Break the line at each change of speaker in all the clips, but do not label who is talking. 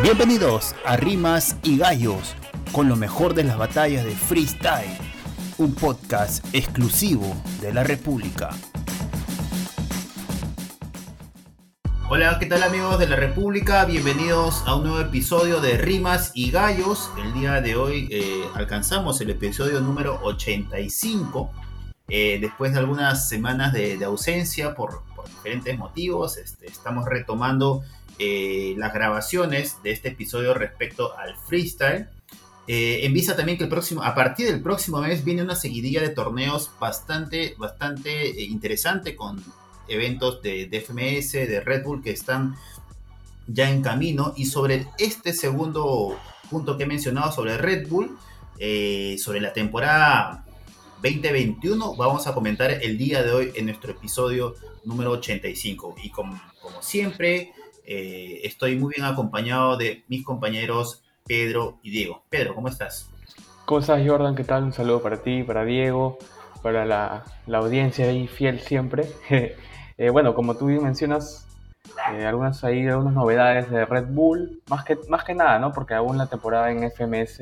Bienvenidos a Rimas y Gallos, con lo mejor de las batallas de freestyle, un podcast exclusivo de la República. Hola, ¿qué tal amigos de la República? Bienvenidos a un nuevo episodio de Rimas y Gallos. El día de hoy eh, alcanzamos el episodio número 85. Eh, después de algunas semanas de, ausencia por, diferentes motivos, este, estamos retomando eh, las grabaciones de este episodio respecto al freestyle. Eh, en vista también que el próximo, a partir del próximo mes viene una seguidilla de torneos bastante, bastante eh, interesante con eventos de, FMS, de Red Bull que están ya en camino. Y sobre este segundo punto que he mencionado sobre Red Bull, sobre la temporada 2021, vamos a comentar el día de hoy en nuestro episodio número 85. Y como siempre, eh, estoy muy bien acompañado de mis compañeros Pedro y Diego. Pedro, ¿cómo estás?
¿Cómo estás, Jordan? ¿Qué tal? Un saludo para ti, para Diego, para la, audiencia ahí fiel siempre. Eh, bueno, como tú mencionas, eh, algunas ahí, algunas novedades de Red Bull, más que, más que nada, ¿no? Porque aún la temporada en FMS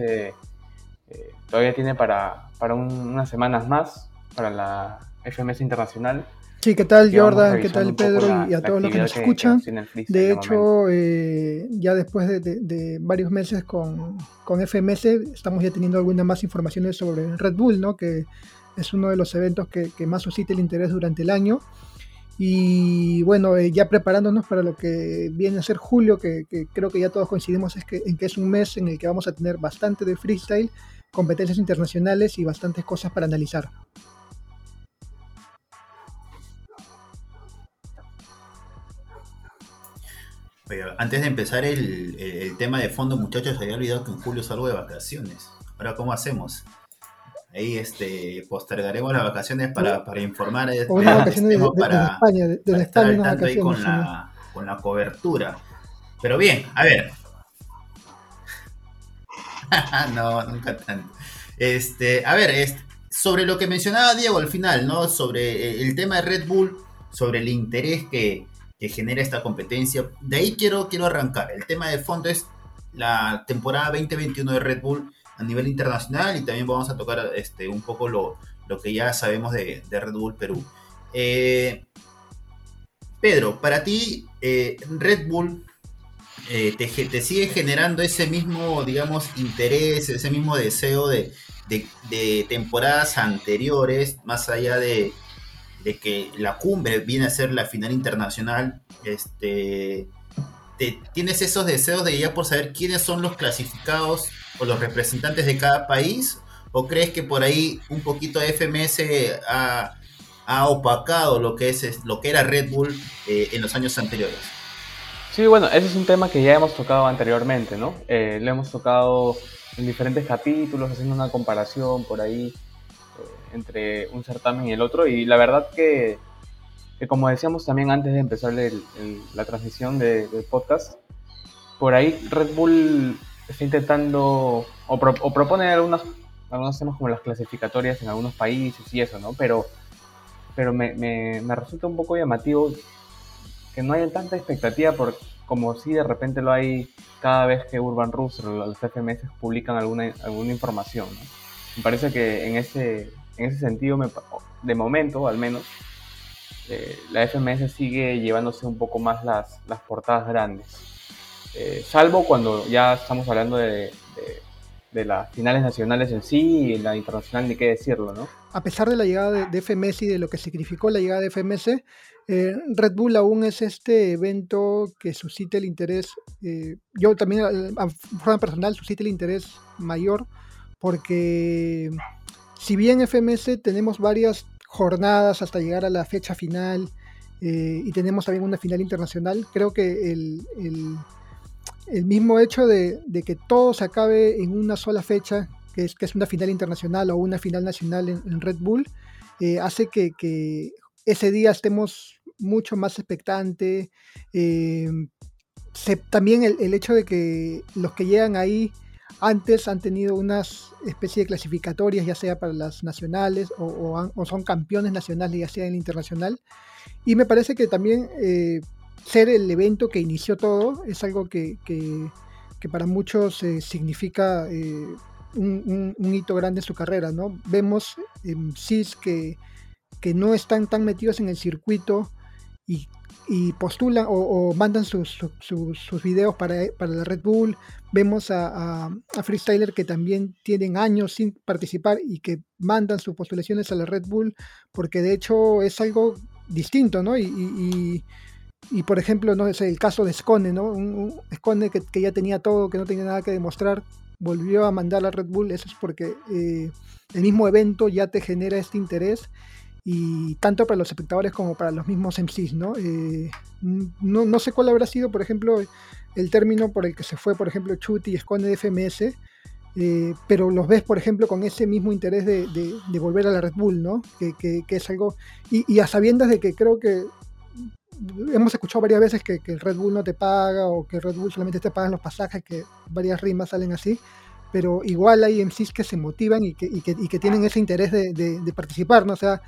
todavía tiene para unas semanas más, para la FMS Internacional.
Sí, ¿qué tal Jordan? ¿Qué tal Pedro? y a todos los que nos escuchan. de hecho, eh, ya después de, varios meses con, con, FMS, estamos ya teniendo algunas más informaciones sobre Red Bull, ¿no? que es uno de los eventos que, más suscita el interés durante el año. Y bueno, eh, ya preparándonos para lo que viene a ser julio, que, creo que ya todos coincidimos es que, en que es un mes en el que vamos a tener bastante de freestyle, competencias internacionales y bastantes cosas para analizar.
Antes de empezar el, tema de fondo, muchachos, había olvidado que en julio salgo de vacaciones. Ahora, ¿cómo hacemos? Ahí este, postergaremos las vacaciones para, para informar.
Este, unas vacaciones de, para, España, de,
para España, estar ahí con la, con la cobertura. Pero bien, a ver. no, nunca tanto. Este, a ver, este, sobre lo que mencionaba Diego al final, ¿no? Sobre el tema de Red Bull, sobre el interés que, que genera esta competencia. De ahí quiero, quiero arrancar. El tema de fondo es la temporada 2021 de Red Bull a nivel internacional y también vamos a tocar este, un poco lo, lo que ya sabemos de, Red Bull Perú. Eh, Pedro, para ti eh, Red Bull eh, te, sigue generando ese mismo, digamos, interés, ese mismo deseo de, de temporadas anteriores, más allá de, de que la cumbre viene a ser la final internacional, este, ¿tienes esos deseos de ya por saber quiénes son los clasificados o los representantes de cada país? ¿O crees que por ahí un poquito FMS ha, opacado lo que, es, lo que era Red Bull eh, en los años anteriores?
Sí, bueno, ese es un tema que ya hemos tocado anteriormente, ¿no? Eh, lo hemos tocado en diferentes capítulos, haciendo una comparación por ahí entre un certamen y el otro. Y la verdad que, como decíamos también antes de empezar la transmisión del podcast, por ahí Red Bull está intentando o, propone algunos, algunos temas como las clasificatorias en algunos países y eso, ¿no? Pero, pero me, me, resulta un poco llamativo que no haya tanta expectativa por como si de repente lo hay cada vez que Urban Rooster o los FMS publican alguna, alguna información. Me parece que en ese, en ese sentido, de momento al menos, eh, la FMS sigue llevándose un poco más las, las portadas grandes. Eh, salvo cuando ya estamos hablando de, de, las finales nacionales en sí y la internacional, ni qué decirlo, ¿no?
A pesar de la llegada de, FMS y de lo que significó la llegada de FMS, eh, Red Bull aún es este evento que suscita el interés, yo también a forma personal suscita el interés mayor porque si bien FMS tenemos varias jornadas hasta llegar a la fecha final eh, y tenemos también una final internacional, creo que el, mismo hecho de, que todo se acabe en una sola fecha, que es, que es una final internacional o una final nacional en, Red Bull, eh, hace que, ese día estemos mucho más expectantes. Eh, también el, el, hecho de que los que llegan ahí antes han tenido unas especie de clasificatorias, ya sea para las nacionales o, son campeones nacionales, ya sea en el internacional. Y me parece que también eh, ser el evento que inició todo es algo que, que para muchos eh, significa eh, un, hito grande en su carrera, ¿no? Vemos en CIS que, que no están tan metidos en el circuito y, postulan o, mandan sus, sus, videos para, para, la Red Bull. Vemos a, a, freestyler que también tienen años sin participar y que mandan sus postulaciones a la Red Bull porque de hecho es algo distinto, ¿no? y y por ejemplo, no es el caso de Scone, ¿no? Un, Scone que, ya tenía todo, que no tenía nada que demostrar, volvió a mandar a Red Bull, eso es porque eh, el mismo evento ya te genera este interés y tanto para los espectadores como para los mismos MCs, ¿no? Eh, no, no, sé cuál habrá sido, por ejemplo, el término por el que se fue, por ejemplo, Chuti y Scone de FMS, eh, pero los ves, por ejemplo, con ese mismo interés de, volver a la Red Bull, ¿no? Que, es algo, y, y, a sabiendas de que creo que hemos escuchado varias veces que, el Red Bull no te paga o que Red Bull solamente te pagan los pasajes, que varias rimas salen así, pero igual hay MCs que se motivan y que, y que, y que tienen ese interés de, de, participar, ¿no? O sea,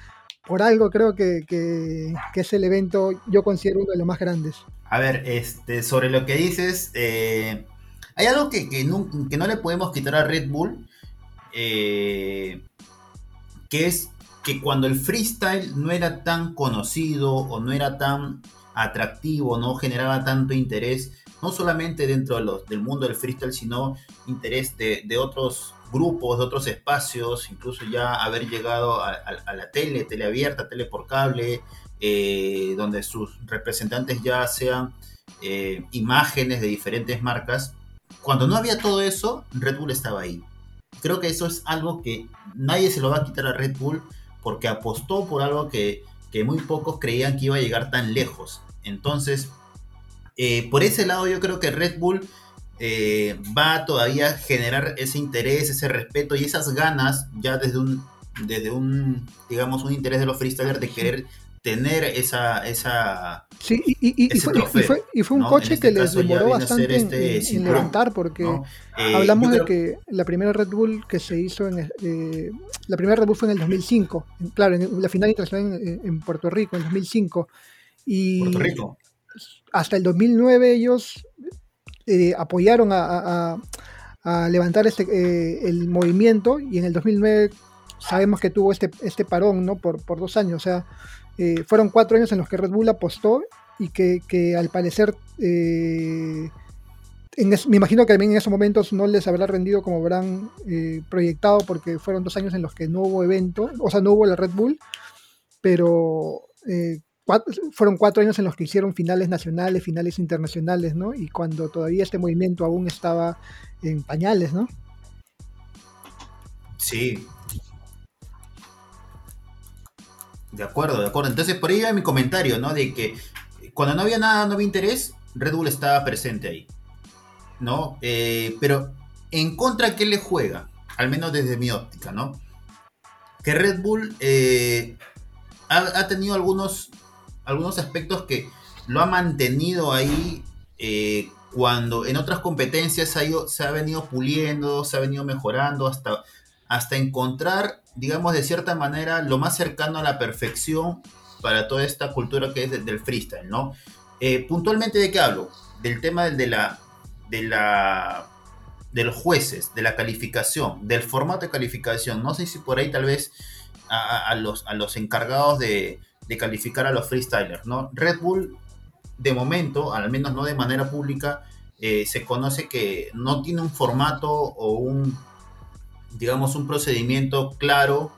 por algo creo que, que, es el evento, yo considero uno de los más grandes.
A ver, este, sobre lo que dices, eh, hay algo que, no, que no le podemos quitar a Red Bull, eh, que es que cuando el freestyle no era tan conocido o no era tan atractivo, no generaba tanto interés, no solamente dentro de los, del mundo del freestyle, sino interés de, otros grupos, de otros espacios, incluso ya haber llegado a, la tele, tele abierta, tele por cable, eh, donde sus representantes ya sean eh, imágenes de diferentes marcas. Cuando no había todo eso, Red Bull estaba ahí. Creo que eso es algo que nadie se lo va a quitar a Red Bull porque apostó por algo que, muy pocos creían que iba a llegar tan lejos. Entonces, eh, por ese lado yo creo que Red Bull eh, va todavía a generar ese interés, ese respeto y esas ganas ya desde un, desde un digamos, un interés de los freestylers de querer tener esa... esa
sí, y, fue, un coche este que les demoró bastante este en, levantar, porque eh, hablamos de que la primera Red Bull que se hizo en... Eh, la primera Red Bull fue en el 2005, claro, en la final internacional en, Puerto Rico, en 2005. Y Puerto Rico. Hasta el 2009 ellos eh, apoyaron a, levantar este, el movimiento y en el 2009 sabemos que tuvo este, este parón, ¿no? Por, por dos años, o sea, eh, fueron cuatro años en los que Red Bull apostó y que, al parecer, eh, me imagino que también en esos momentos no les habrá rendido como habrán eh, proyectado porque fueron dos años en los que no hubo evento, o sea, no hubo la Red Bull, pero fueron cuatro años en los que hicieron finales nacionales, finales internacionales, ¿no? Y cuando todavía este movimiento aún estaba en pañales, ¿no?
Sí, de acuerdo, de acuerdo. Entonces por ahí va mi comentario, ¿no? De que cuando no había nada, no había interés, Red Bull estaba presente ahí. ¿No? Eh, pero en contra, ¿qué le juega? Al menos desde mi óptica, ¿no? Que Red Bull eh, ha, tenido algunos, algunos aspectos que lo ha mantenido ahí eh, cuando en otras competencias se ha venido puliendo, se ha venido mejorando hasta, hasta encontrar digamos, de cierta manera, lo más cercano a la perfección para toda esta cultura que es del freestyle, ¿no? Eh, puntualmente, ¿de qué hablo? Del tema de la, de la, de los jueces, de la calificación, del formato de calificación. No sé si por ahí tal vez a, los, a los encargados de, de calificar a los freestylers, ¿no? Red Bull, de momento, al menos no de manera pública, eh, se conoce que no tiene un formato o un digamos, un procedimiento claro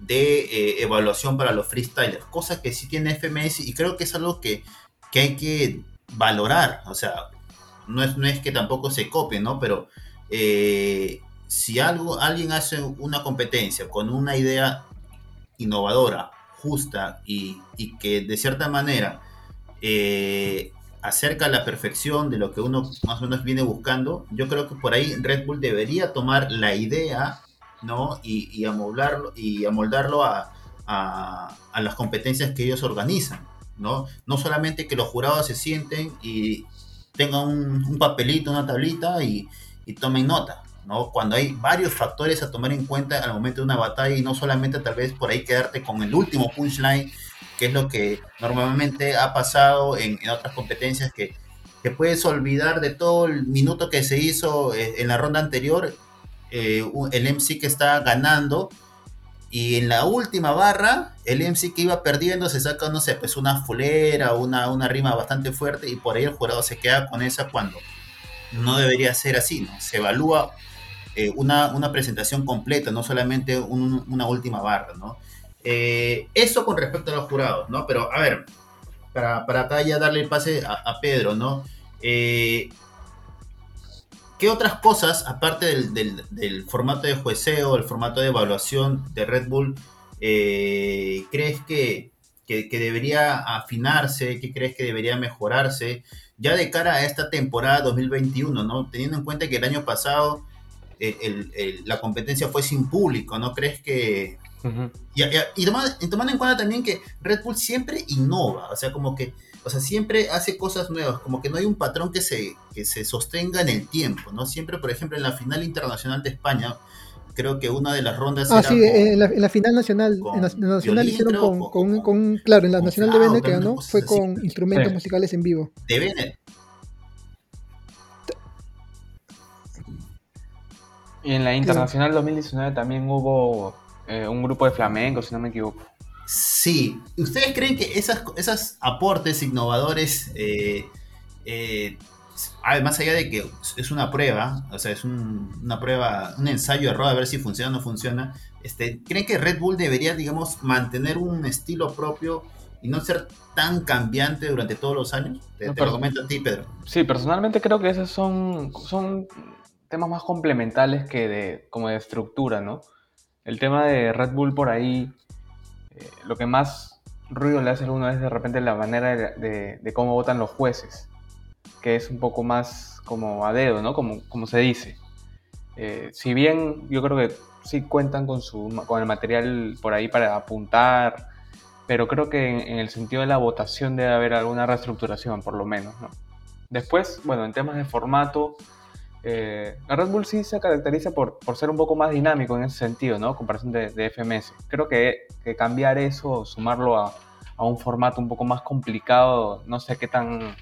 de eh, evaluación para los freestylers, cosa que sí tiene FMS y creo que es algo que, hay que valorar, o sea, no es, no es que tampoco se copie, ¿no? Pero eh, si algo, alguien hace una competencia con una idea innovadora, justa y, que de cierta manera eh, acerca la perfección de lo que uno más o menos viene buscando, yo creo que por ahí Red Bull debería tomar la idea, ¿no? Y, y amoldarlo, y amoldarlo a, a, las competencias que ellos organizan, ¿no? No solamente que los jurados se sienten y tengan un, papelito, una tablita y, y tomen nota, ¿no? Cuando hay varios factores a tomar en cuenta al momento de una batalla y no solamente tal vez por ahí quedarte con el último punchline que es lo que normalmente ha pasado en, otras competencias que, te puedes olvidar de todo el minuto que se hizo eh, en la ronda anterior, eh, el MC que está ganando, y en la última barra, el MC que iba perdiendo se saca, no sé, pues una fulera, una, una rima bastante fuerte, y por ahí el jurado se queda con esa cuando no debería ser así, ¿no? Se evalúa eh, una, una, presentación completa, no solamente una última barra, ¿no? eso con respecto a los jurados, ¿no? Pero a ver, para, para acá ya darle el pase a, Pedro, ¿no? Eh, ¿Qué otras cosas, aparte del, formato de jueceo, el formato de evaluación de Red Bull, eh, crees que, debería afinarse? ¿Qué crees que debería mejorarse? Ya de cara a esta temporada 2021, ¿no? Teniendo en cuenta que el año pasado la competencia fue sin público, ¿no? ¿Crees que, y, tomando, en cuenta también que Red Bull siempre innova, o sea, como que, o sea, siempre hace cosas nuevas, como que no hay un patrón que se, que se sostenga en el tiempo, ¿no? Siempre, por ejemplo, en la final internacional de España, creo que una de las rondas.
Ah, sí, en, la, final nacional, en la, nacional hicieron con, con, claro, en la nacional de Bene que ganó fue con instrumentos musicales en vivo.
De Bene.
Y en la internacional 2019 también hubo eh, un grupo de flamenco, si no me equivoco.
Sí, ¿ustedes creen que esas, esos aportes innovadores, eh, eh, más allá de que es una prueba, o sea, es una prueba, un ensayo error a ver si funciona o no funciona, este, ¿creen que Red Bull debería, digamos, mantener un estilo propio y no ser tan cambiante durante todos los años? Te, lo comento a ti, Pedro.
Sí, personalmente creo que esos son, son temas más complementales que de, como de estructura, ¿no? el tema de Red Bull por ahí, eh, lo que más ruido le hace a uno es de repente la manera de, cómo votan los jueces, que es un poco más como a dedo, ¿no? Como, como se dice. Eh, si bien yo creo que sí cuentan con, su, con el material por ahí para apuntar, pero creo que en, en, el sentido de la votación debe haber alguna reestructuración, por lo menos, ¿no? Después, bueno, en temas de formato, eh, Red Bull sí se caracteriza por, por, ser un poco más dinámico en ese sentido, ¿no? Comparación de, de FMS. Creo que, que, cambiar eso, sumarlo a, a, un formato un poco más complicado, no sé qué tan,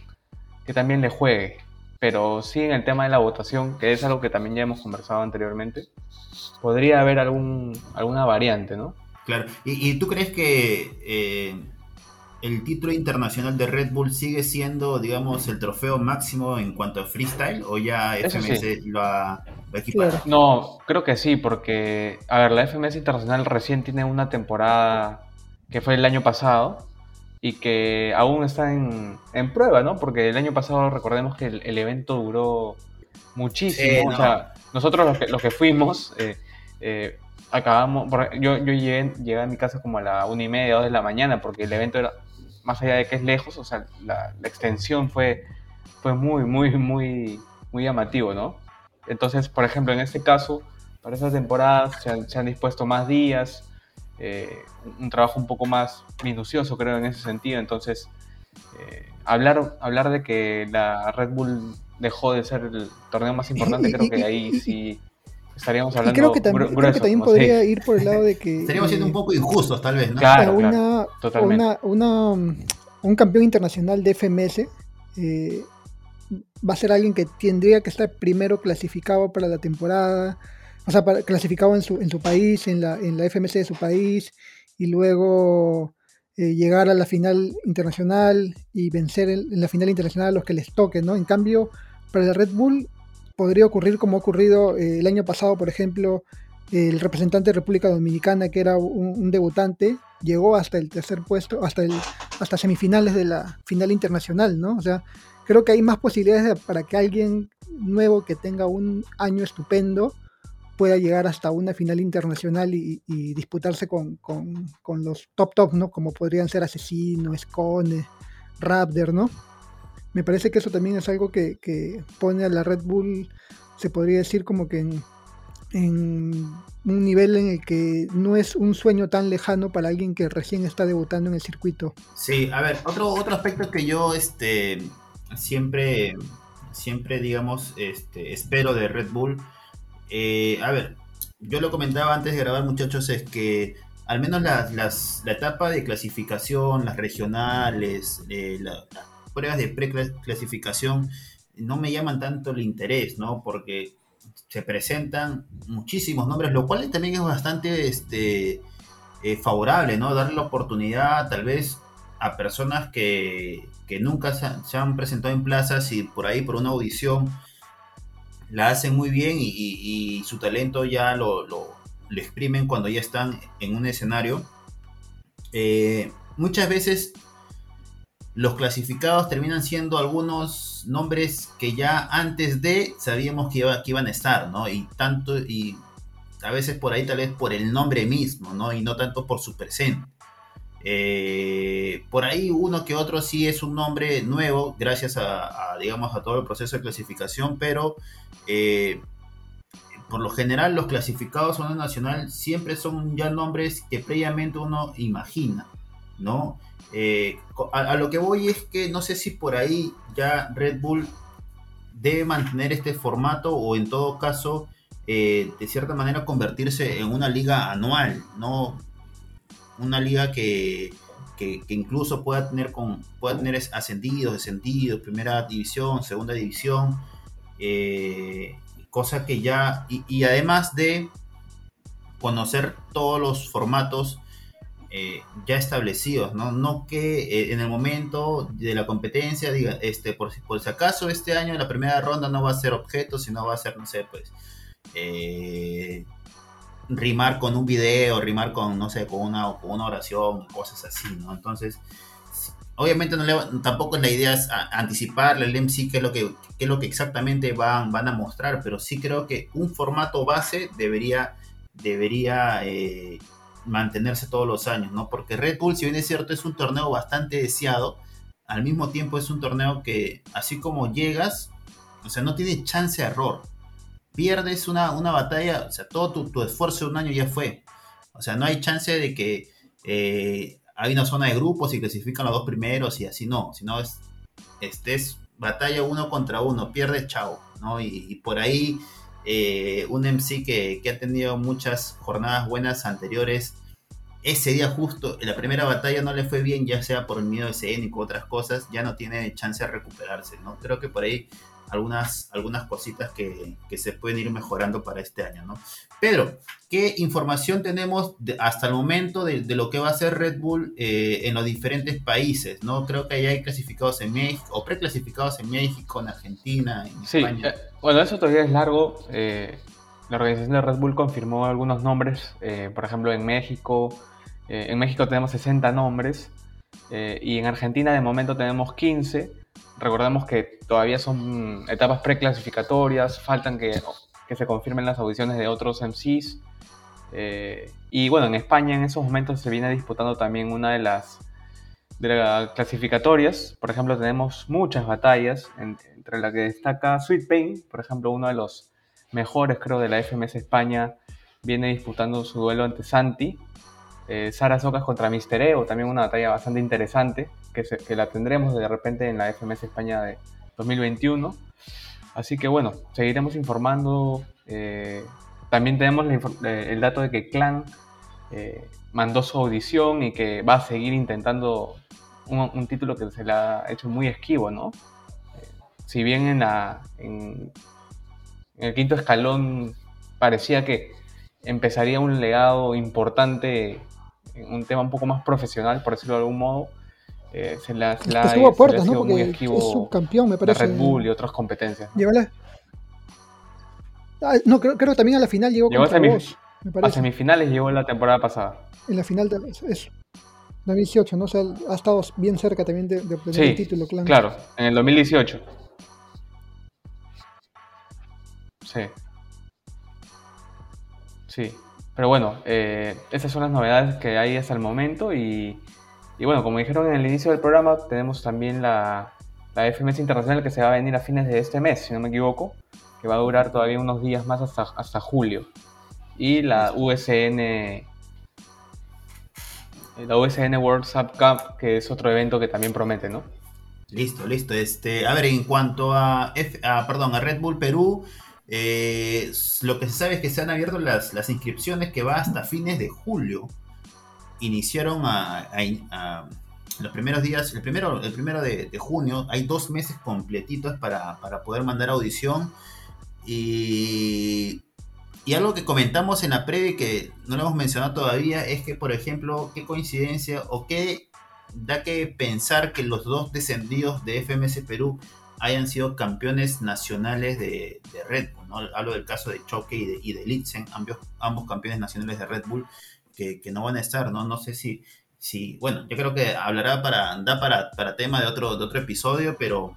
qué también le juegue. Pero sí en el tema de la votación, que es algo que también ya hemos conversado anteriormente, podría haber algún, alguna variante, ¿no?
Claro. ¿Y, y tú crees que eh, el título internacional de Red Bull sigue siendo, digamos, el trofeo máximo en cuanto a freestyle o ya FMS lo, ha, equipado?
No, creo que sí, porque, a ver, la FMS internacional recién tiene una temporada que fue el año pasado y que aún está en, prueba, ¿no? Porque el año pasado recordemos que el, evento duró muchísimo. O sea, nosotros los que, los que fuimos... Eh, eh, acabamos, yo, yo llegué, llegué, a mi casa como a la una y media, dos de la mañana, porque el evento era más allá de que es lejos, o sea, la, extensión fue, fue muy, muy, muy, muy llamativo, ¿no? Entonces, por ejemplo, en este caso, para esta temporada se han, dispuesto más días, eh, un trabajo un poco más minucioso, creo, en ese sentido. Entonces, eh, hablar, hablar de que la Red Bull dejó de ser el torneo más importante, creo que ahí sí estaríamos hablando.
Y creo que también, creo que también podría ir por el lado de que.
Estaríamos siendo un poco injustos, tal vez, ¿no?
Claro,
una, una, una, un campeón internacional de FMS eh, va a ser alguien que tendría que estar primero clasificado para la temporada, o sea, para, clasificado en su, en su país, en la, en la FMS de su país, y luego eh, llegar a la final internacional y vencer en, en la final internacional a los que les toque, ¿no? En cambio, para la Red Bull podría ocurrir como ha ocurrido eh, el año pasado, por ejemplo, el representante de República Dominicana, que era un, debutante, llegó hasta el tercer puesto, hasta, el, hasta semifinales de la final internacional, ¿no? O sea, creo que hay más posibilidades para que alguien nuevo que tenga un año estupendo pueda llegar hasta una final internacional y, disputarse con, los top top, ¿no? Como podrían ser Asesino, Scone, Raptor, ¿no? Me parece que eso también es algo que, pone a la Red Bull, se podría decir como que en, un nivel en el que no es un sueño tan lejano para alguien que recién está debutando en el circuito.
Sí, a ver, otro, otro aspecto que yo este, siempre, siempre digamos, este, espero de Red Bull, eh, a ver, yo lo comentaba antes de grabar muchachos, es que al menos las, la etapa de clasificación, las regionales, eh, la pruebas de preclasificación no me llaman tanto el interés, ¿no? Porque se presentan muchísimos nombres, lo cual también es bastante este, eh, favorable, ¿no? Darle la oportunidad tal vez a personas que, nunca se, han presentado en plazas y por ahí por una audición la hacen muy bien y, su talento ya lo, lo, exprimen cuando ya están en un escenario. Eh, muchas veces los clasificados terminan siendo algunos nombres que ya antes de sabíamos que, iba, que iban a estar, ¿no? Y tanto, y a veces por ahí tal vez por el nombre mismo, ¿no? Y no tanto por su presente. Eh, por ahí uno que otro sí es un nombre nuevo, gracias a, digamos, a todo el proceso de clasificación, pero eh, por lo general los clasificados a una nacional siempre son ya nombres que previamente uno imagina, ¿no? Eh, a, lo que voy es que no sé si por ahí ya Red Bull debe mantener este formato o en todo caso, eh, de cierta manera, convertirse en una liga anual, ¿no? Una liga que, incluso pueda tener, con, pueda tener ascendidos, descendidos, primera división, segunda división, eh, cosa que ya, y además de conocer todos los formatos eh, ya establecidos, ¿no? No que eh, en el momento de la competencia diga, este, por, por si acaso este año la primera ronda no va a ser objeto, sino va a ser, no sé, pues, eh, rimar con un video, rimar con, no sé, con una, con una oración, cosas así, ¿no? Entonces, obviamente no tampoco es la idea es anticiparle el MC qué es lo que, es lo que exactamente van, van a mostrar, pero sí creo que un formato base debería, debería mantenerse todos los años, ¿no? Porque Red Bull, si bien es cierto, es un torneo bastante deseado, al mismo tiempo es un torneo que, así como llegas, o sea, no tiene chance de error. Pierdes una, una batalla, o sea, todo tu, esfuerzo de un año ya fue. O sea, no hay chance de que eh, hay una zona de grupos y clasifican los dos primeros y así no, sino es, este batalla uno contra uno, pierde chao, ¿no? y por ahí eh, un MC que, ha tenido muchas jornadas buenas anteriores. Ese día justo, en la primera batalla no le fue bien, ya sea por miedo escénico u otras cosas, ya no tiene chance de recuperarse, ¿no? Creo que por ahí algunas, algunas cositas que, se pueden ir mejorando para este año, ¿no? Pedro, ¿qué información tenemos hasta el momento de, lo que va a ser Red Bull eh, en los diferentes países, ¿no? Creo que ya hay clasificados en México, o preclasificados en México, en Argentina, en
sí, España. Eh, bueno, eso todavía es largo. Eh, la organización de Red Bull confirmó algunos nombres, por ejemplo, en México. en México tenemos 60 nombres y en Argentina de momento tenemos 15 recordemos que todavía son etapas preclasificatorias, faltan que, que se confirmen las audiciones de otros MCs. Eh, y bueno, en España en esos momentos se viene disputando también una de las, de las clasificatorias. Por ejemplo, tenemos muchas batallas, entre las que destaca Sweet Pain, por ejemplo, uno de los mejores creo de la FMS España, viene disputando su duelo ante Santi. Eh, Sara Socas contra Mister Ego, también una batalla bastante interesante, que, que, la tendremos de repente en la FMS España de 2021. Así que bueno, seguiremos informando. Eh, también tenemos eh, el dato de que Clan mandó su audición y que va a seguir intentando un, título que se le ha hecho muy esquivo, ¿no? si bien en, en el quinto escalón parecía que empezaría un legado importante un tema un poco más profesional, por decirlo de algún modo, eh, se la, se la,
a puertas, ¿no? Porque es subcampeón, me parece.
Red Bull y otras competencias.
Ah, no, creo, creo, que también a la final llegó,
llegó contra a, vos, a semifinales llegó la temporada pasada.
En la final de eso. 2018, ¿no? O sea, ha estado bien cerca también de, obtener
sí, el título, claro. Claro, en el 2018. Sí. Sí. Pero bueno, eh, esas son las novedades que hay hasta el momento y, bueno, como dijeron en el inicio del programa, tenemos también la, la FMS Internacional que se va a venir a fines de este mes, si no me equivoco, que va a durar todavía unos días más hasta, hasta julio. Y la USN la USN World Sub Cup, que es otro evento que también promete, ¿no?
Listo, listo. Este, a ver, en cuanto a, a, perdón, a Red Bull Perú, eh, lo que se sabe es que se han abierto las, inscripciones que va hasta fines de julio. Iniciaron a, los primeros días, el primero, el primero de, junio, hay dos meses completitos para, para poder mandar audición. Y, y algo que comentamos en la previa que no lo hemos mencionado todavía es que, por ejemplo, qué coincidencia o qué da que pensar que los dos descendidos de FMS Perú hayan sido campeones nacionales de, Red Bull. ¿no? Hablo del caso de Choque y de, y de ambos, ambos campeones nacionales de Red Bull, que, no van a estar, ¿no? No sé si, si, bueno, yo creo que hablará para, da para, para tema de otro, otro episodio, pero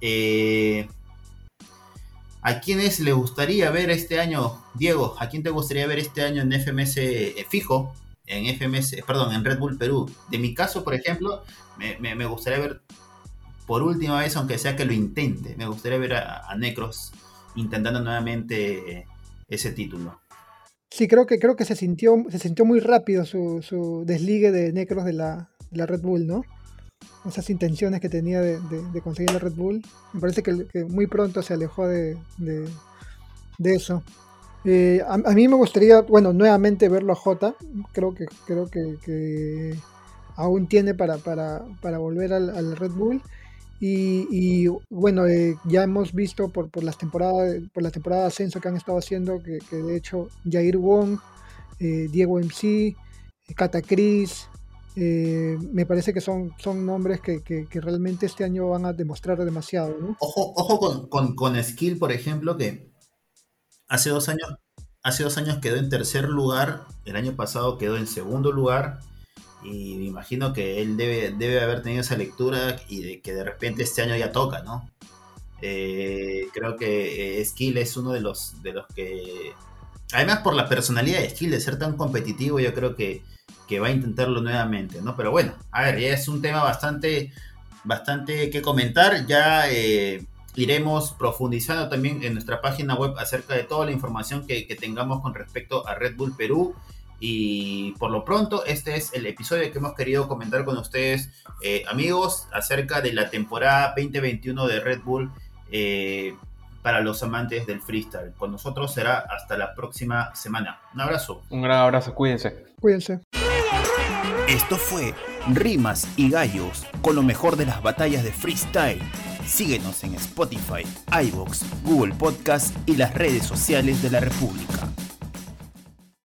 eh, ¿a quiénes le gustaría ver este año, Diego? ¿A quién te gustaría ver este año en FMS eh, fijo? En FMS, perdón, en Red Bull Perú. De mi caso, por ejemplo, me gustaría ver por última vez, aunque sea que lo intente. Me gustaría ver a, Necros intentando nuevamente ese título.
Sí, creo que, creo que se, sintió, se sintió muy rápido su, desligue de Necros de la, Red Bull, ¿no? Esas intenciones que tenía de, conseguir la Red Bull. Me parece que, muy pronto se alejó de, eso. Eh, a, mí me gustaría, bueno, nuevamente verlo a J. Creo que, creo que, aún tiene para, para, volver al Red Bull. Y, bueno, eh, ya hemos visto por, por, las temporadas, por la temporada de ascenso que han estado haciendo, que, de hecho Jair Wong, eh, Diego MC, Cata Cris, eh, me parece que son, son nombres que, que, realmente este año van a demostrar demasiado.
Ojo, ojo con, con, con, Skill, por ejemplo, que hace dos años, hace dos años quedó en tercer lugar, el año pasado quedó en segundo lugar y me imagino que él debe, debe haber tenido esa lectura y de que de repente este año ya toca, ¿no? Eh, creo que eh, Skill es uno de los, de los que... Además por la personalidad de Skill de ser tan competitivo, yo creo que, va a intentarlo nuevamente, ¿no? Pero bueno, a ver, ya es un tema bastante, bastante que comentar. Ya eh, iremos profundizando también en nuestra página web acerca de toda la información que, que tengamos con respecto a Red Bull Perú y por lo pronto, este es el episodio que hemos querido comentar con ustedes, eh, amigos, acerca de la temporada 2021 de Red Bull eh, para los amantes del freestyle. Con nosotros será hasta la próxima semana. Un abrazo.
Un gran abrazo, cuídense.
Cuídense.
Esto fue Rimas y Gallos con lo mejor de las batallas de freestyle. Síguenos en Spotify, iBox, Google Podcast y las redes sociales de la República.